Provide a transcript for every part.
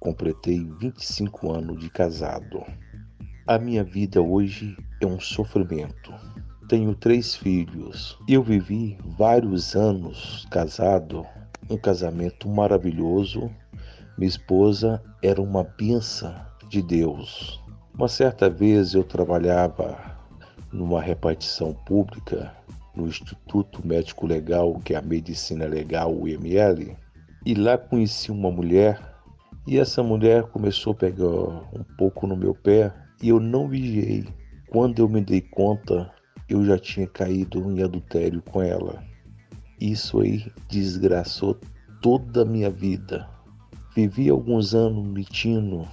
Completei 25 anos de casado. A minha vida hoje é um sofrimento. Tenho três filhos. Eu vivi vários anos casado, um casamento maravilhoso minha esposa era uma benção de Deus. Uma certa vez eu trabalhava numa repartição pública no Instituto Médico Legal, que é a Medicina Legal, o IML, e lá conheci uma mulher e essa mulher começou a pegar um pouco no meu pé e eu não vigiei. Quando eu me dei conta, eu já tinha caído em adultério com ela. Isso aí desgraçou toda a minha vida. Vivi alguns anos mentindo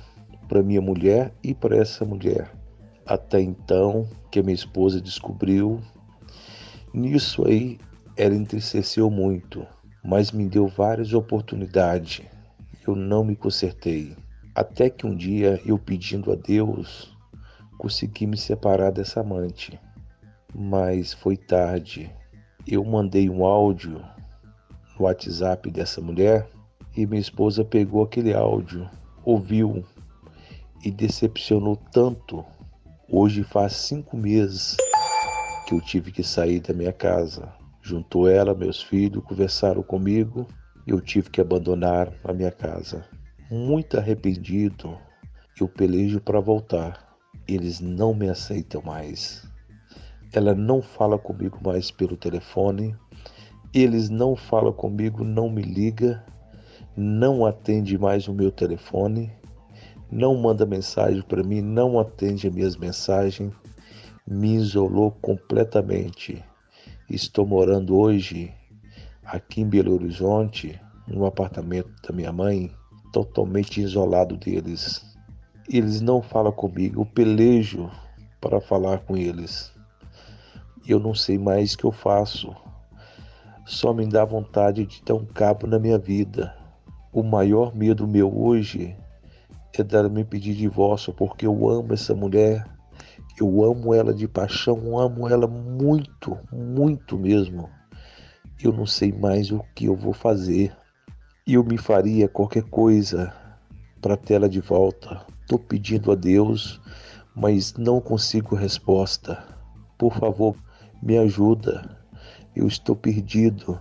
para minha mulher e para essa mulher. Até então que minha esposa descobriu. Nisso aí ela entristeceu muito, mas me deu várias oportunidades. Eu não me consertei. Até que um dia eu pedindo a Deus, consegui me separar dessa amante. Mas foi tarde. Eu mandei um áudio no WhatsApp dessa mulher e minha esposa pegou aquele áudio, ouviu e decepcionou tanto. Hoje faz cinco meses que eu tive que sair da minha casa. Juntou ela, meus filhos, conversaram comigo eu tive que abandonar a minha casa. Muito arrependido, eu pelejo para voltar. Eles não me aceitam mais. Ela não fala comigo mais pelo telefone. Eles não falam comigo, não me liga não atende mais o meu telefone, não manda mensagem para mim, não atende as minhas mensagens, me isolou completamente. Estou morando hoje aqui em Belo Horizonte, no apartamento da minha mãe, totalmente isolado deles. Eles não falam comigo, eu pelejo para falar com eles. Eu não sei mais o que eu faço. Só me dá vontade de dar um cabo na minha vida o maior medo meu hoje é dela me pedir divórcio, porque eu amo essa mulher, eu amo ela de paixão, amo ela muito, muito mesmo. Eu não sei mais o que eu vou fazer. Eu me faria qualquer coisa para ter ela de volta. Estou pedindo a Deus, mas não consigo resposta. Por favor, me ajuda. Eu estou perdido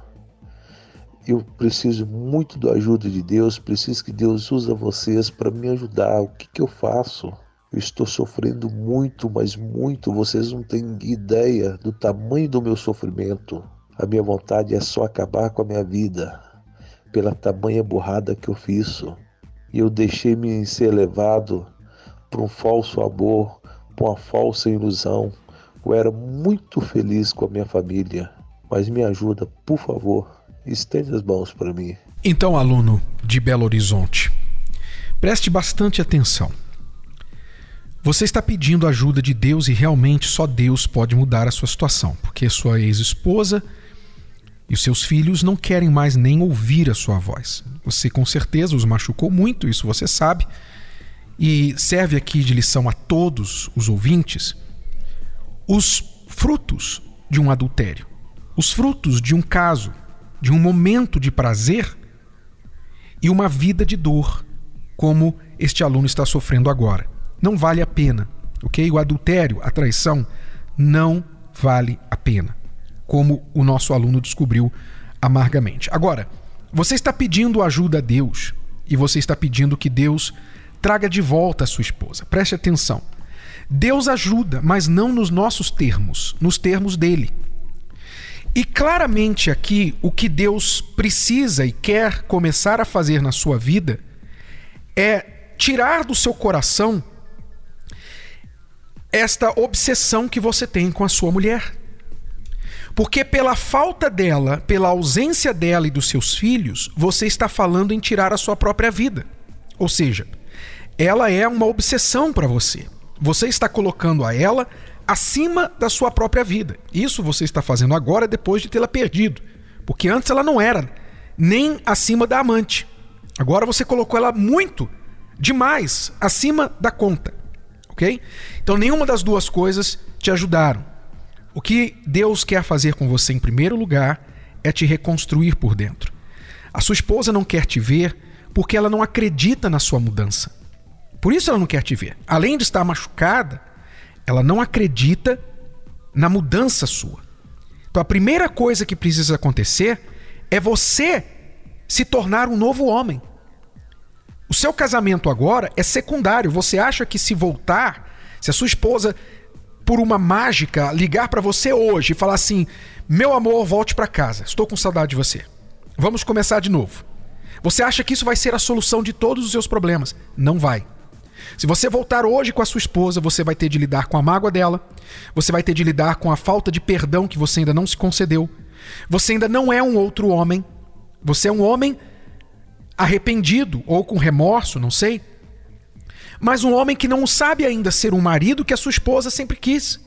eu preciso muito da ajuda de Deus, preciso que Deus use vocês para me ajudar. O que, que eu faço? Eu estou sofrendo muito, mas muito. Vocês não têm ideia do tamanho do meu sofrimento. A minha vontade é só acabar com a minha vida, pela tamanha burrada que eu fiz. E eu deixei-me ser levado para um falso amor, para uma falsa ilusão. Eu era muito feliz com a minha família, mas me ajuda, por favor. Estende as mãos para mim. Então, aluno de Belo Horizonte, preste bastante atenção. Você está pedindo ajuda de Deus e realmente só Deus pode mudar a sua situação, porque sua ex-esposa e os seus filhos não querem mais nem ouvir a sua voz. Você com certeza os machucou muito, isso você sabe. E serve aqui de lição a todos os ouvintes os frutos de um adultério, os frutos de um caso de um momento de prazer e uma vida de dor, como este aluno está sofrendo agora. Não vale a pena, ok? O adultério, a traição, não vale a pena, como o nosso aluno descobriu amargamente. Agora, você está pedindo ajuda a Deus e você está pedindo que Deus traga de volta a sua esposa. Preste atenção. Deus ajuda, mas não nos nossos termos, nos termos dele. E claramente aqui o que Deus precisa e quer começar a fazer na sua vida é tirar do seu coração esta obsessão que você tem com a sua mulher. Porque pela falta dela, pela ausência dela e dos seus filhos, você está falando em tirar a sua própria vida. Ou seja, ela é uma obsessão para você. Você está colocando a ela acima da sua própria vida. Isso você está fazendo agora depois de tê-la perdido. Porque antes ela não era nem acima da amante. Agora você colocou ela muito, demais, acima da conta. Ok? Então nenhuma das duas coisas te ajudaram. O que Deus quer fazer com você em primeiro lugar é te reconstruir por dentro. A sua esposa não quer te ver porque ela não acredita na sua mudança. Por isso ela não quer te ver. Além de estar machucada, ela não acredita na mudança sua. Então a primeira coisa que precisa acontecer é você se tornar um novo homem. O seu casamento agora é secundário. Você acha que se voltar, se a sua esposa por uma mágica ligar para você hoje e falar assim: "Meu amor, volte para casa. Estou com saudade de você. Vamos começar de novo." Você acha que isso vai ser a solução de todos os seus problemas? Não vai. Se você voltar hoje com a sua esposa, você vai ter de lidar com a mágoa dela, você vai ter de lidar com a falta de perdão que você ainda não se concedeu. Você ainda não é um outro homem. Você é um homem arrependido ou com remorso, não sei. Mas um homem que não sabe ainda ser um marido que a sua esposa sempre quis.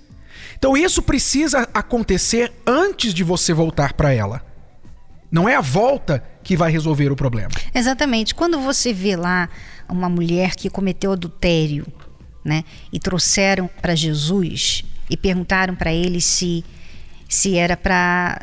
Então isso precisa acontecer antes de você voltar para ela. Não é a volta que vai resolver o problema. Exatamente. Quando você vê lá uma mulher que cometeu adultério, né, e trouxeram para Jesus e perguntaram para ele se se era para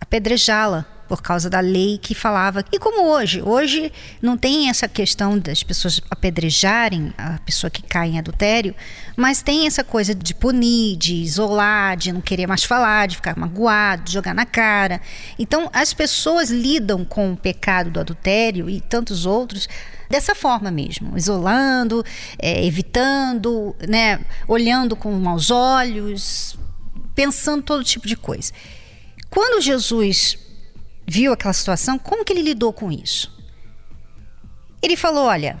apedrejá-la por causa da lei que falava. E como hoje, hoje não tem essa questão das pessoas apedrejarem a pessoa que cai em adultério, mas tem essa coisa de punir, de isolar, de não querer mais falar, de ficar magoado, de jogar na cara. Então as pessoas lidam com o pecado do adultério e tantos outros dessa forma mesmo, isolando, é, evitando, né, olhando com maus olhos, pensando todo tipo de coisa. Quando Jesus viu aquela situação, como que ele lidou com isso? Ele falou: olha,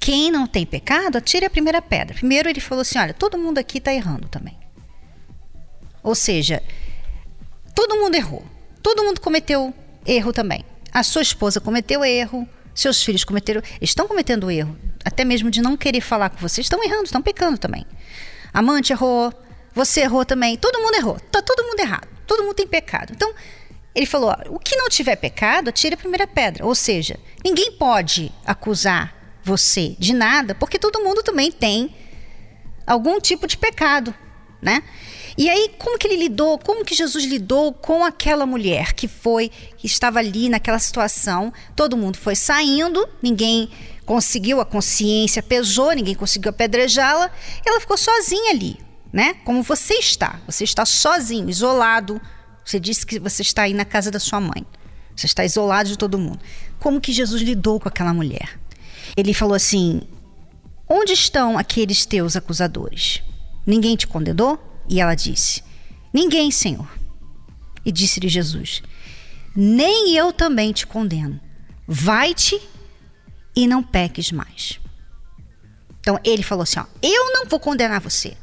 quem não tem pecado, atire a primeira pedra. Primeiro ele falou assim: olha, todo mundo aqui está errando também. Ou seja, todo mundo errou. Todo mundo cometeu erro também. A sua esposa cometeu erro, seus filhos cometeram, estão cometendo erro, até mesmo de não querer falar com você, estão errando, estão pecando também. Amante errou, você errou também, todo mundo errou, tá todo mundo errado, todo mundo tem pecado. Então, ele falou: ó, o que não tiver pecado, atire a primeira pedra. Ou seja, ninguém pode acusar você de nada, porque todo mundo também tem algum tipo de pecado, né? E aí, como que ele lidou? Como que Jesus lidou com aquela mulher que foi, que estava ali naquela situação? Todo mundo foi saindo, ninguém conseguiu, a consciência pesou, ninguém conseguiu apedrejá-la, ela ficou sozinha ali, né? Como você está. Você está sozinho, isolado, você disse que você está aí na casa da sua mãe. Você está isolado de todo mundo. Como que Jesus lidou com aquela mulher? Ele falou assim: Onde estão aqueles teus acusadores? Ninguém te condenou? E ela disse: Ninguém, Senhor. E disse-lhe Jesus: Nem eu também te condeno. Vai-te e não peques mais. Então ele falou assim: ó, Eu não vou condenar você.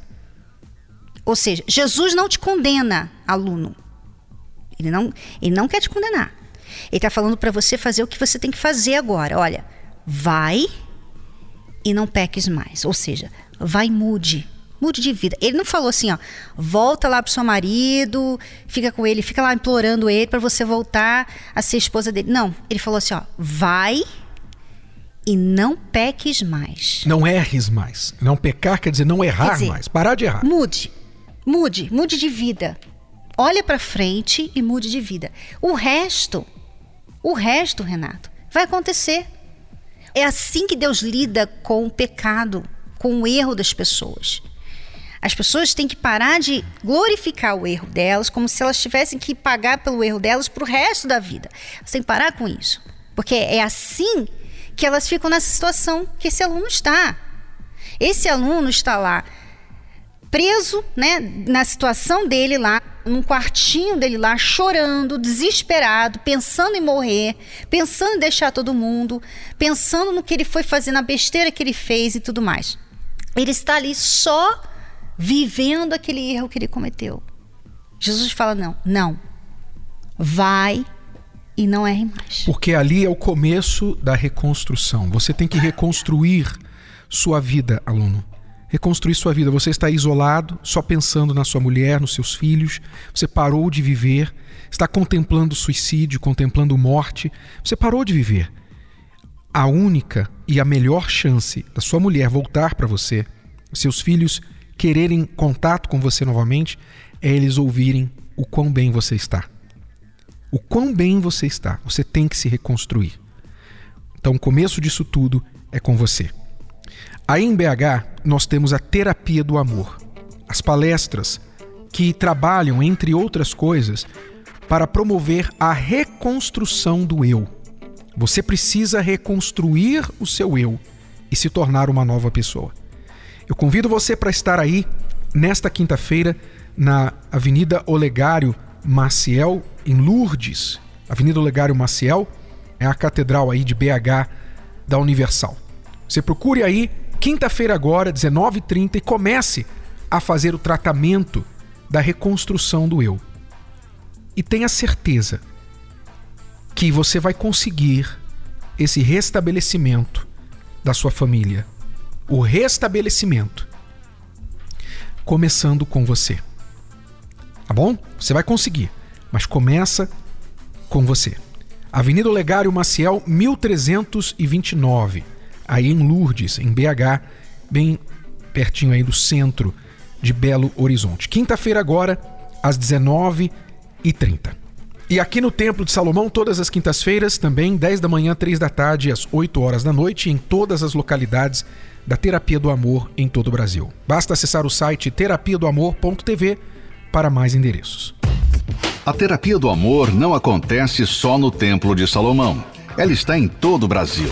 Ou seja, Jesus não te condena, aluno. Ele não, ele não quer te condenar. Ele está falando para você fazer o que você tem que fazer agora. Olha, vai e não peques mais. Ou seja, vai e mude. Mude de vida. Ele não falou assim, ó, volta lá pro seu marido, fica com ele, fica lá implorando ele para você voltar a ser esposa dele. Não, ele falou assim, ó, vai e não peques mais. Não erres mais. Não pecar quer dizer não errar dizer, mais. Parar de errar. Mude. Mude, mude de vida olha para frente e mude de vida. O resto, o resto, Renato, vai acontecer. É assim que Deus lida com o pecado, com o erro das pessoas. As pessoas têm que parar de glorificar o erro delas como se elas tivessem que pagar pelo erro delas para o resto da vida. Elas que parar com isso. Porque é assim que elas ficam nessa situação que esse aluno está. Esse aluno está lá preso, né, na situação dele lá, num quartinho dele lá, chorando, desesperado, pensando em morrer, pensando em deixar todo mundo, pensando no que ele foi fazer, na besteira que ele fez e tudo mais. Ele está ali só vivendo aquele erro que ele cometeu. Jesus fala: não, não. Vai e não erre mais. Porque ali é o começo da reconstrução. Você tem que reconstruir sua vida, aluno. Reconstruir sua vida. Você está isolado, só pensando na sua mulher, nos seus filhos. Você parou de viver, está contemplando suicídio, contemplando morte. Você parou de viver. A única e a melhor chance da sua mulher voltar para você, seus filhos quererem contato com você novamente, é eles ouvirem o quão bem você está. O quão bem você está. Você tem que se reconstruir. Então, o começo disso tudo é com você. Aí em BH, nós temos a terapia do amor. As palestras que trabalham, entre outras coisas, para promover a reconstrução do eu. Você precisa reconstruir o seu eu e se tornar uma nova pessoa. Eu convido você para estar aí nesta quinta-feira na Avenida Olegário Maciel, em Lourdes. Avenida Olegário Maciel é a catedral aí de BH da Universal. Você procure aí, quinta-feira agora, 19h30, e comece a fazer o tratamento da reconstrução do eu. E tenha certeza que você vai conseguir esse restabelecimento da sua família. O restabelecimento. Começando com você. Tá bom? Você vai conseguir, mas começa com você. Avenida Olegário Maciel, 1329, aí em Lourdes, em BH, bem pertinho aí do centro de Belo Horizonte. Quinta-feira agora, às 19h30. E aqui no Templo de Salomão, todas as quintas-feiras, também 10 da manhã, 3 da tarde, às 8 horas da noite, em todas as localidades da Terapia do Amor em todo o Brasil. Basta acessar o site terapiadoamor.tv para mais endereços. A terapia do amor não acontece só no Templo de Salomão. Ela está em todo o Brasil.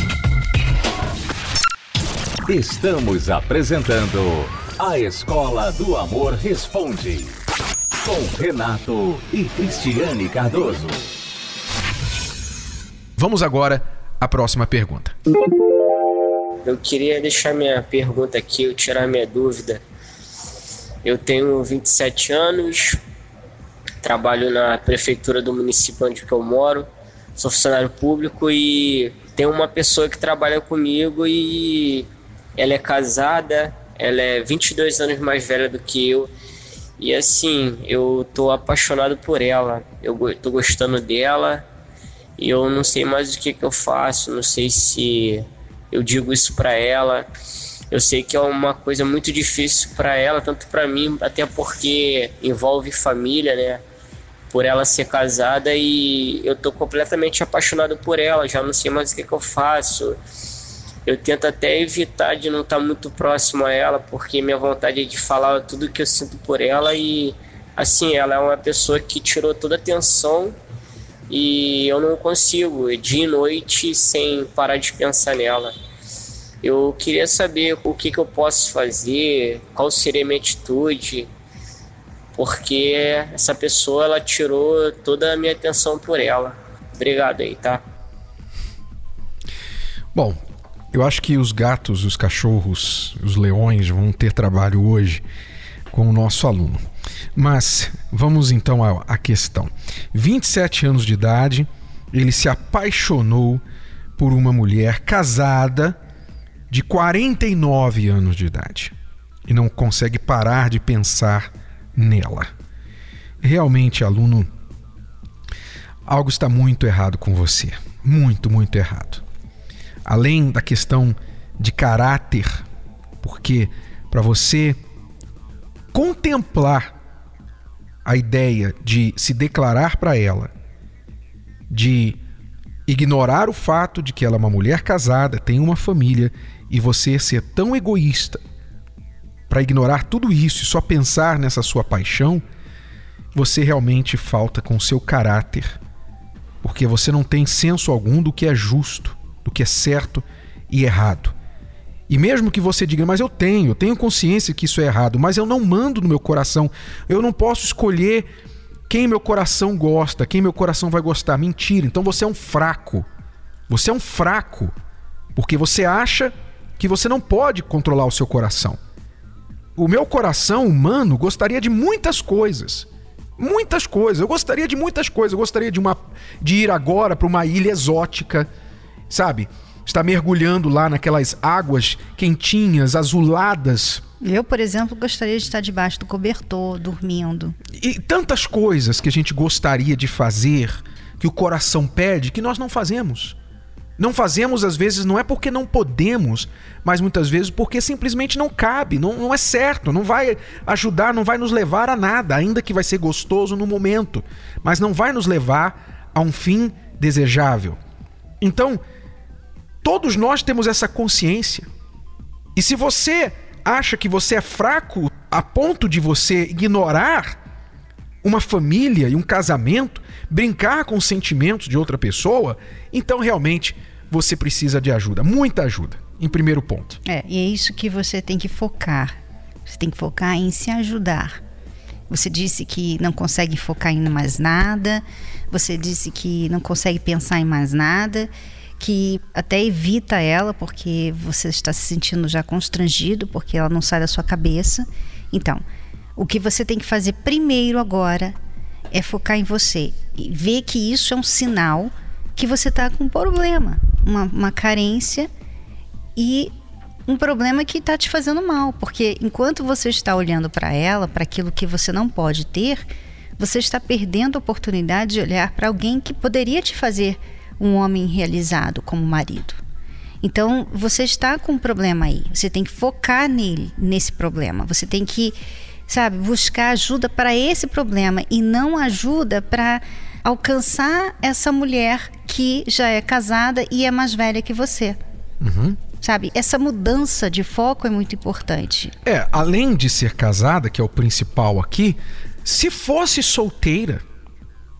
Estamos apresentando A Escola do Amor Responde. Com Renato e Cristiane Cardoso. Vamos agora à próxima pergunta. Eu queria deixar minha pergunta aqui, eu tirar minha dúvida. Eu tenho 27 anos, trabalho na prefeitura do município onde eu moro, sou funcionário público e tem uma pessoa que trabalha comigo e ela é casada, ela é 22 anos mais velha do que eu. E assim, eu tô apaixonado por ela, eu tô gostando dela e eu não sei mais o que, que eu faço, não sei se eu digo isso para ela. Eu sei que é uma coisa muito difícil para ela, tanto para mim, até porque envolve família, né? por ela ser casada e eu tô completamente apaixonado por ela, já não sei mais o que, que eu faço. Eu tento até evitar de não estar tá muito próximo a ela, porque minha vontade é de falar tudo que eu sinto por ela e assim, ela é uma pessoa que tirou toda a atenção e eu não consigo dia e noite sem parar de pensar nela. Eu queria saber o que, que eu posso fazer, qual seria a minha atitude, porque essa pessoa ela tirou toda a minha atenção por ela. Obrigado aí, tá? Bom, eu acho que os gatos, os cachorros, os leões vão ter trabalho hoje com o nosso aluno. Mas vamos então à, questão. 27 anos de idade, ele se apaixonou por uma mulher casada de 49 anos de idade e não consegue parar de pensar nela. Realmente, aluno, algo está muito errado com você. Muito, muito errado. Além da questão de caráter, porque para você contemplar a ideia de se declarar para ela, de ignorar o fato de que ela é uma mulher casada, tem uma família e você ser tão egoísta para ignorar tudo isso e só pensar nessa sua paixão, você realmente falta com seu caráter, porque você não tem senso algum do que é justo, do que é certo e errado. E mesmo que você diga, mas eu tenho, eu tenho consciência que isso é errado, mas eu não mando no meu coração. Eu não posso escolher quem meu coração gosta, quem meu coração vai gostar. Mentira. Então você é um fraco. Você é um fraco. Porque você acha que você não pode controlar o seu coração. O meu coração humano gostaria de muitas coisas. Muitas coisas. Eu gostaria de muitas coisas. Eu gostaria de, uma, de ir agora para uma ilha exótica, sabe? Estar mergulhando lá naquelas águas quentinhas, azuladas. Eu, por exemplo, gostaria de estar debaixo do cobertor, dormindo. E tantas coisas que a gente gostaria de fazer, que o coração pede, que nós não fazemos. Não fazemos, às vezes, não é porque não podemos, mas muitas vezes porque simplesmente não cabe, não, não é certo, não vai ajudar, não vai nos levar a nada, ainda que vai ser gostoso no momento, mas não vai nos levar a um fim desejável. Então, todos nós temos essa consciência. E se você acha que você é fraco a ponto de você ignorar uma família e um casamento, brincar com os sentimentos de outra pessoa, então realmente você precisa de ajuda, muita ajuda, em primeiro ponto. É, e é isso que você tem que focar. Você tem que focar em se ajudar. Você disse que não consegue focar em mais nada, você disse que não consegue pensar em mais nada, que até evita ela porque você está se sentindo já constrangido, porque ela não sai da sua cabeça. Então, o que você tem que fazer primeiro agora é focar em você e ver que isso é um sinal que você está com um problema, uma, uma carência e um problema que está te fazendo mal, porque enquanto você está olhando para ela, para aquilo que você não pode ter, você está perdendo a oportunidade de olhar para alguém que poderia te fazer um homem realizado como marido. Então, você está com um problema aí. Você tem que focar nele, nesse problema. Você tem que, sabe, buscar ajuda para esse problema e não ajuda para alcançar essa mulher que já é casada e é mais velha que você. Uhum. Sabe, essa mudança de foco é muito importante. É, além de ser casada, que é o principal aqui, se fosse solteira,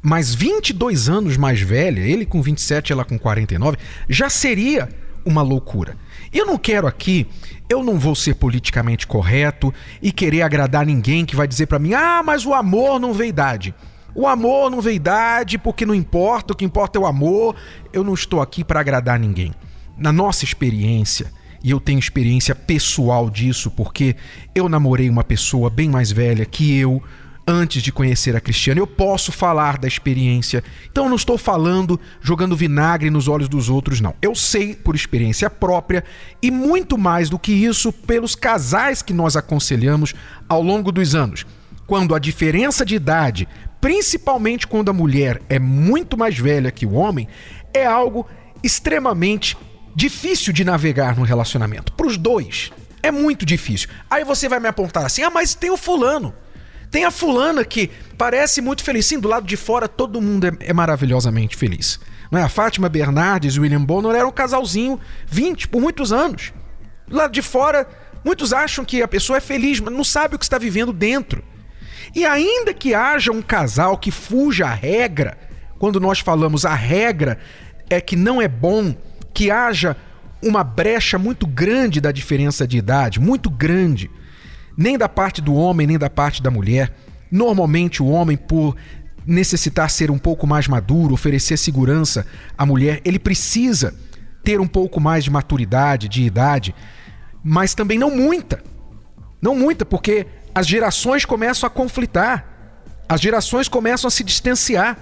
mas 22 anos mais velha, ele com 27, ela com 49, já seria uma loucura. Eu não quero aqui, eu não vou ser politicamente correto e querer agradar ninguém que vai dizer para mim: "Ah, mas o amor não vê idade". O amor não vê idade, porque não importa, o que importa é o amor. Eu não estou aqui para agradar ninguém. Na nossa experiência, e eu tenho experiência pessoal disso, porque eu namorei uma pessoa bem mais velha que eu antes de conhecer a Cristiana. Eu posso falar da experiência. Então eu não estou falando jogando vinagre nos olhos dos outros, não. Eu sei por experiência própria e muito mais do que isso pelos casais que nós aconselhamos ao longo dos anos. Quando a diferença de idade principalmente quando a mulher é muito mais velha que o homem, é algo extremamente difícil de navegar no relacionamento. Para os dois, é muito difícil. Aí você vai me apontar assim: ah, mas tem o fulano. Tem a fulana que parece muito feliz. Sim, do lado de fora todo mundo é, é maravilhosamente feliz. Não é? A Fátima Bernardes e o William Bonner eram um casalzinho 20 por muitos anos. Do lado de fora, muitos acham que a pessoa é feliz, mas não sabe o que está vivendo dentro. E ainda que haja um casal que fuja a regra, quando nós falamos a regra é que não é bom que haja uma brecha muito grande da diferença de idade, muito grande, nem da parte do homem, nem da parte da mulher. Normalmente o homem, por necessitar ser um pouco mais maduro, oferecer segurança à mulher, ele precisa ter um pouco mais de maturidade, de idade, mas também não muita. Não muita, porque as gerações começam a conflitar, as gerações começam a se distanciar.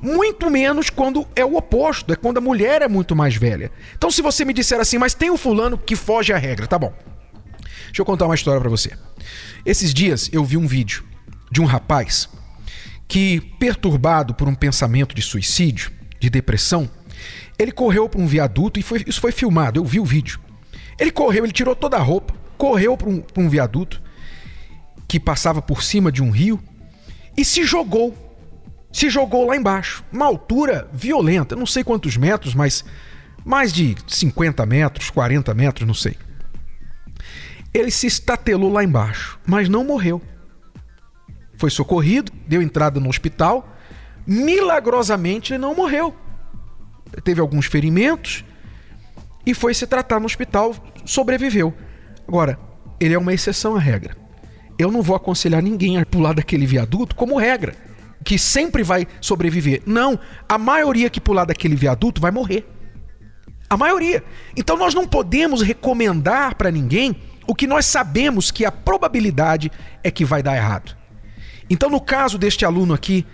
Muito menos quando é o oposto, é quando a mulher é muito mais velha. Então, se você me disser assim, mas tem o um fulano que foge à regra, tá bom. Deixa eu contar uma história para você. Esses dias eu vi um vídeo de um rapaz que, perturbado por um pensamento de suicídio, de depressão, ele correu para um viaduto e foi, isso foi filmado, eu vi o vídeo. Ele correu, ele tirou toda a roupa, correu para um, um viaduto que passava por cima de um rio e se jogou. Se jogou lá embaixo, uma altura violenta, não sei quantos metros, mas mais de 50 metros, 40 metros, não sei. Ele se estatelou lá embaixo, mas não morreu. Foi socorrido, deu entrada no hospital. Milagrosamente ele não morreu. Teve alguns ferimentos e foi se tratar no hospital, sobreviveu. Agora, ele é uma exceção à regra. Eu não vou aconselhar ninguém a pular daquele viaduto como regra, que sempre vai sobreviver. Não, a maioria que pular daquele viaduto vai morrer. A maioria. Então nós não podemos recomendar para ninguém o que nós sabemos que a probabilidade é que vai dar errado. Então, no caso deste aluno aqui,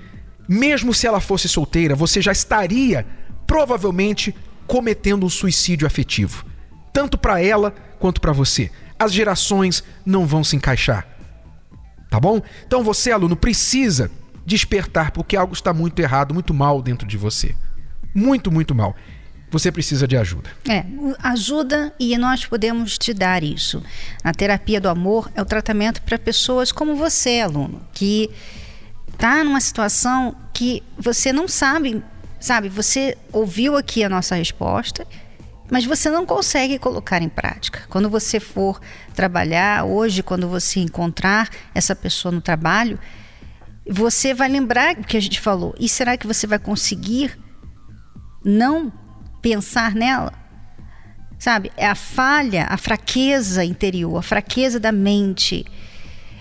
mesmo se ela fosse solteira, você já estaria provavelmente cometendo um suicídio afetivo, tanto para ela quanto para você. As gerações não vão se encaixar. Tá bom? Então você, aluno, precisa despertar porque algo está muito errado, muito mal dentro de você. Muito, muito mal. Você precisa de ajuda. É, ajuda e nós podemos te dar isso. A terapia do amor é o tratamento para pessoas como você, aluno, que está numa situação que você não sabe, sabe? Você ouviu aqui a nossa resposta, mas você não consegue colocar em prática. Quando você for trabalhar hoje, quando você encontrar essa pessoa no trabalho, você vai lembrar o que a gente falou. E será que você vai conseguir não pensar nela? Sabe? É a falha, a fraqueza interior, a fraqueza da mente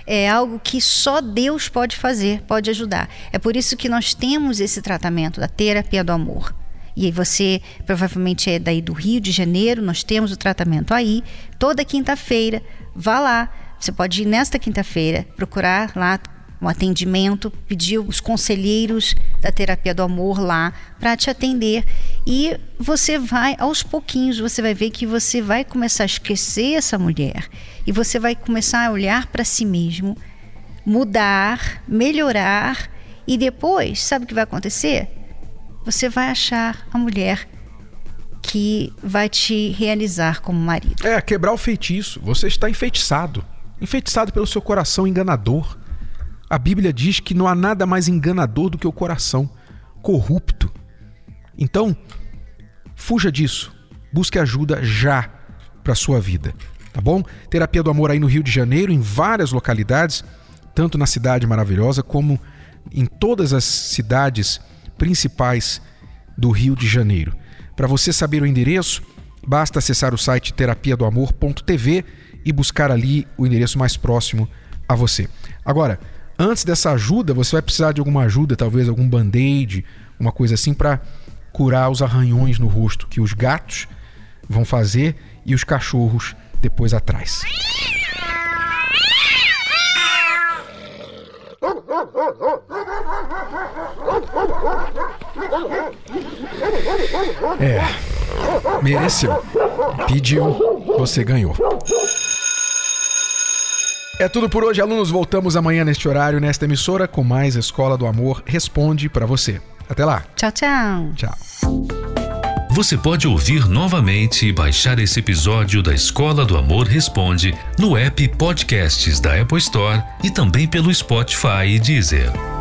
é algo que só Deus pode fazer, pode ajudar. É por isso que nós temos esse tratamento da terapia do amor. E aí você provavelmente é daí do Rio de Janeiro, nós temos o tratamento aí, toda quinta-feira, vá lá. Você pode ir nesta quinta-feira, procurar lá um atendimento, pedir os conselheiros da terapia do amor lá para te atender e você vai aos pouquinhos, você vai ver que você vai começar a esquecer essa mulher e você vai começar a olhar para si mesmo, mudar, melhorar e depois, sabe o que vai acontecer? Você vai achar a mulher que vai te realizar como marido. É, quebrar o feitiço. Você está enfeitiçado. Enfeitiçado pelo seu coração enganador a Bíblia diz que não há nada mais enganador do que o coração corrupto. Então, fuja disso. Busque ajuda já para sua vida, tá bom? Terapia do Amor aí no Rio de Janeiro, em várias localidades, tanto na cidade maravilhosa como em todas as cidades principais do Rio de Janeiro. Para você saber o endereço, basta acessar o site terapiadoamor.tv e buscar ali o endereço mais próximo a você. Agora, Antes dessa ajuda, você vai precisar de alguma ajuda, talvez algum band-aid, uma coisa assim para curar os arranhões no rosto que os gatos vão fazer e os cachorros depois atrás. É, mereceu. Pediu, você ganhou. É tudo por hoje, alunos. Voltamos amanhã neste horário, nesta emissora, com mais Escola do Amor Responde para você. Até lá. Tchau, tchau. Tchau. Você pode ouvir novamente e baixar esse episódio da Escola do Amor Responde no app Podcasts da Apple Store e também pelo Spotify e Deezer.